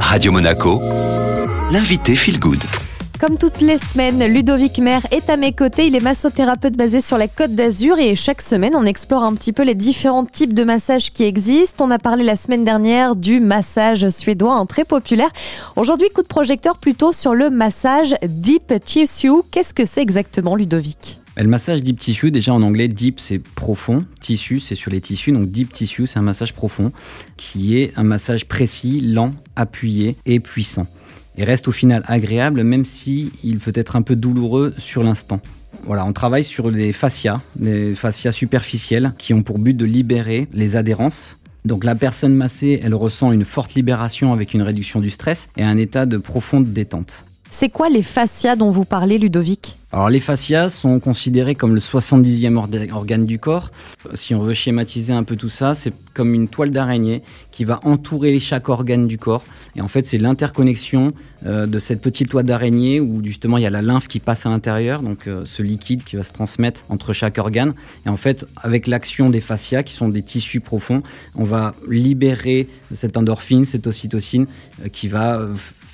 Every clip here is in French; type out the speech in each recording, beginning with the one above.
Radio Monaco, l'invité Feel Good. Comme toutes les semaines, Ludovic Mer est à mes côtés. Il est massothérapeute basé sur la Côte d'Azur et chaque semaine, on explore un petit peu les différents types de massages qui existent. On a parlé la semaine dernière du massage suédois, très populaire. Aujourd'hui, coup de projecteur plutôt sur le massage Deep Tissue. Qu'est-ce que c'est exactement, Ludovic? Le massage deep tissue, déjà en anglais, deep c'est profond, tissu c'est sur les tissus, donc deep tissue c'est un massage profond qui est un massage précis, lent, appuyé et puissant. Et reste au final agréable même si il peut être un peu douloureux sur l'instant. Voilà, on travaille sur les fascias, les fascias superficielles qui ont pour but de libérer les adhérences donc la personne massée, elle ressent une forte libération avec une réduction du stress et un état de profonde détente. C'est quoi les fascias dont vous parlez, Ludovic alors les fascias sont considérés comme le 70e organe du corps. Si on veut schématiser un peu tout ça, c'est comme une toile d'araignée qui va entourer chaque organe du corps. Et en fait, c'est l'interconnexion euh, de cette petite toile d'araignée où justement il y a la lymphe qui passe à l'intérieur, donc euh, ce liquide qui va se transmettre entre chaque organe. Et en fait, avec l'action des fascias qui sont des tissus profonds, on va libérer cette endorphine, cette ocytocine euh, qui va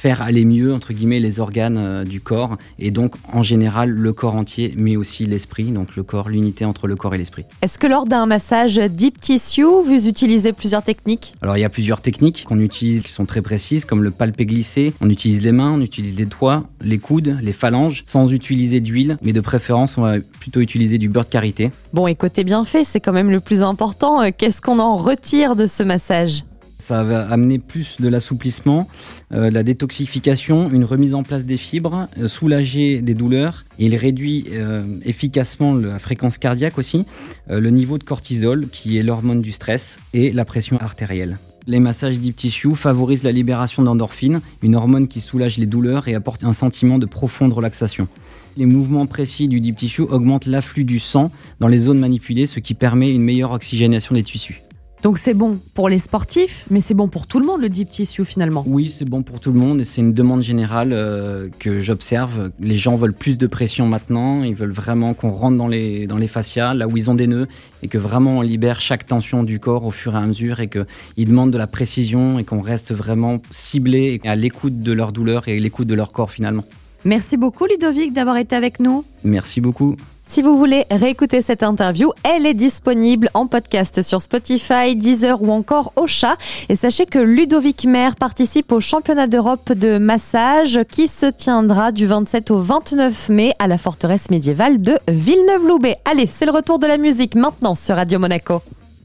faire aller mieux, entre guillemets, les organes euh, du corps, et donc en général le corps entier, mais aussi l'esprit, donc le corps, l'unité entre le corps et l'esprit. Est-ce que lors d'un massage deep tissue, vous utilisez plusieurs techniques? Alors il y a plusieurs techniques qu'on utilise qui sont très précises, comme le palpé glissé. On utilise les mains, on utilise les doigts, les coudes, les phalanges, sans utiliser d'huile, mais de préférence, on va plutôt utiliser du beurre de karité. Bon, écoutez bien fait, c'est quand même le plus important. Euh, qu'est-ce qu'on en retire de ce massage? Ça va amener plus de l'assouplissement, euh, la détoxification, une remise en place des fibres, euh, soulager des douleurs. il réduit euh, efficacement la fréquence cardiaque aussi, le niveau de cortisol, qui est l'hormone du stress, et la pression artérielle. Les massages deep tissue favorisent la libération d'endorphine, une hormone qui soulage les douleurs et apporte un sentiment de profonde relaxation. Les mouvements précis du deep tissue augmentent l'afflux du sang dans les zones manipulées, ce qui permet une meilleure oxygénation des tissus. Donc c'est bon pour les sportifs, mais c'est bon pour tout le monde le deep tissue finalement. Oui, c'est bon pour tout le monde et c'est une demande générale euh, que j'observe. Les gens veulent plus de pression maintenant, ils veulent vraiment qu'on rentre dans les, dans les fascias, là où ils ont des nœuds, et que vraiment on libère chaque tension du corps au fur et à mesure et qu'ils demandent de la précision et qu'on reste vraiment ciblé à l'écoute de leur douleur et à l'écoute de leur corps finalement. Merci beaucoup Ludovic d'avoir été avec nous. Merci beaucoup. Si vous voulez réécouter cette interview, elle est disponible en podcast sur Spotify, Deezer ou encore Ocha. Et sachez que Ludovic Mer participe au championnat d'Europe de massage qui se tiendra du 27 au 29 mai à la forteresse médiévale de Villeneuve-Loubet. Allez, c'est le retour de la musique maintenant sur Radio Monaco.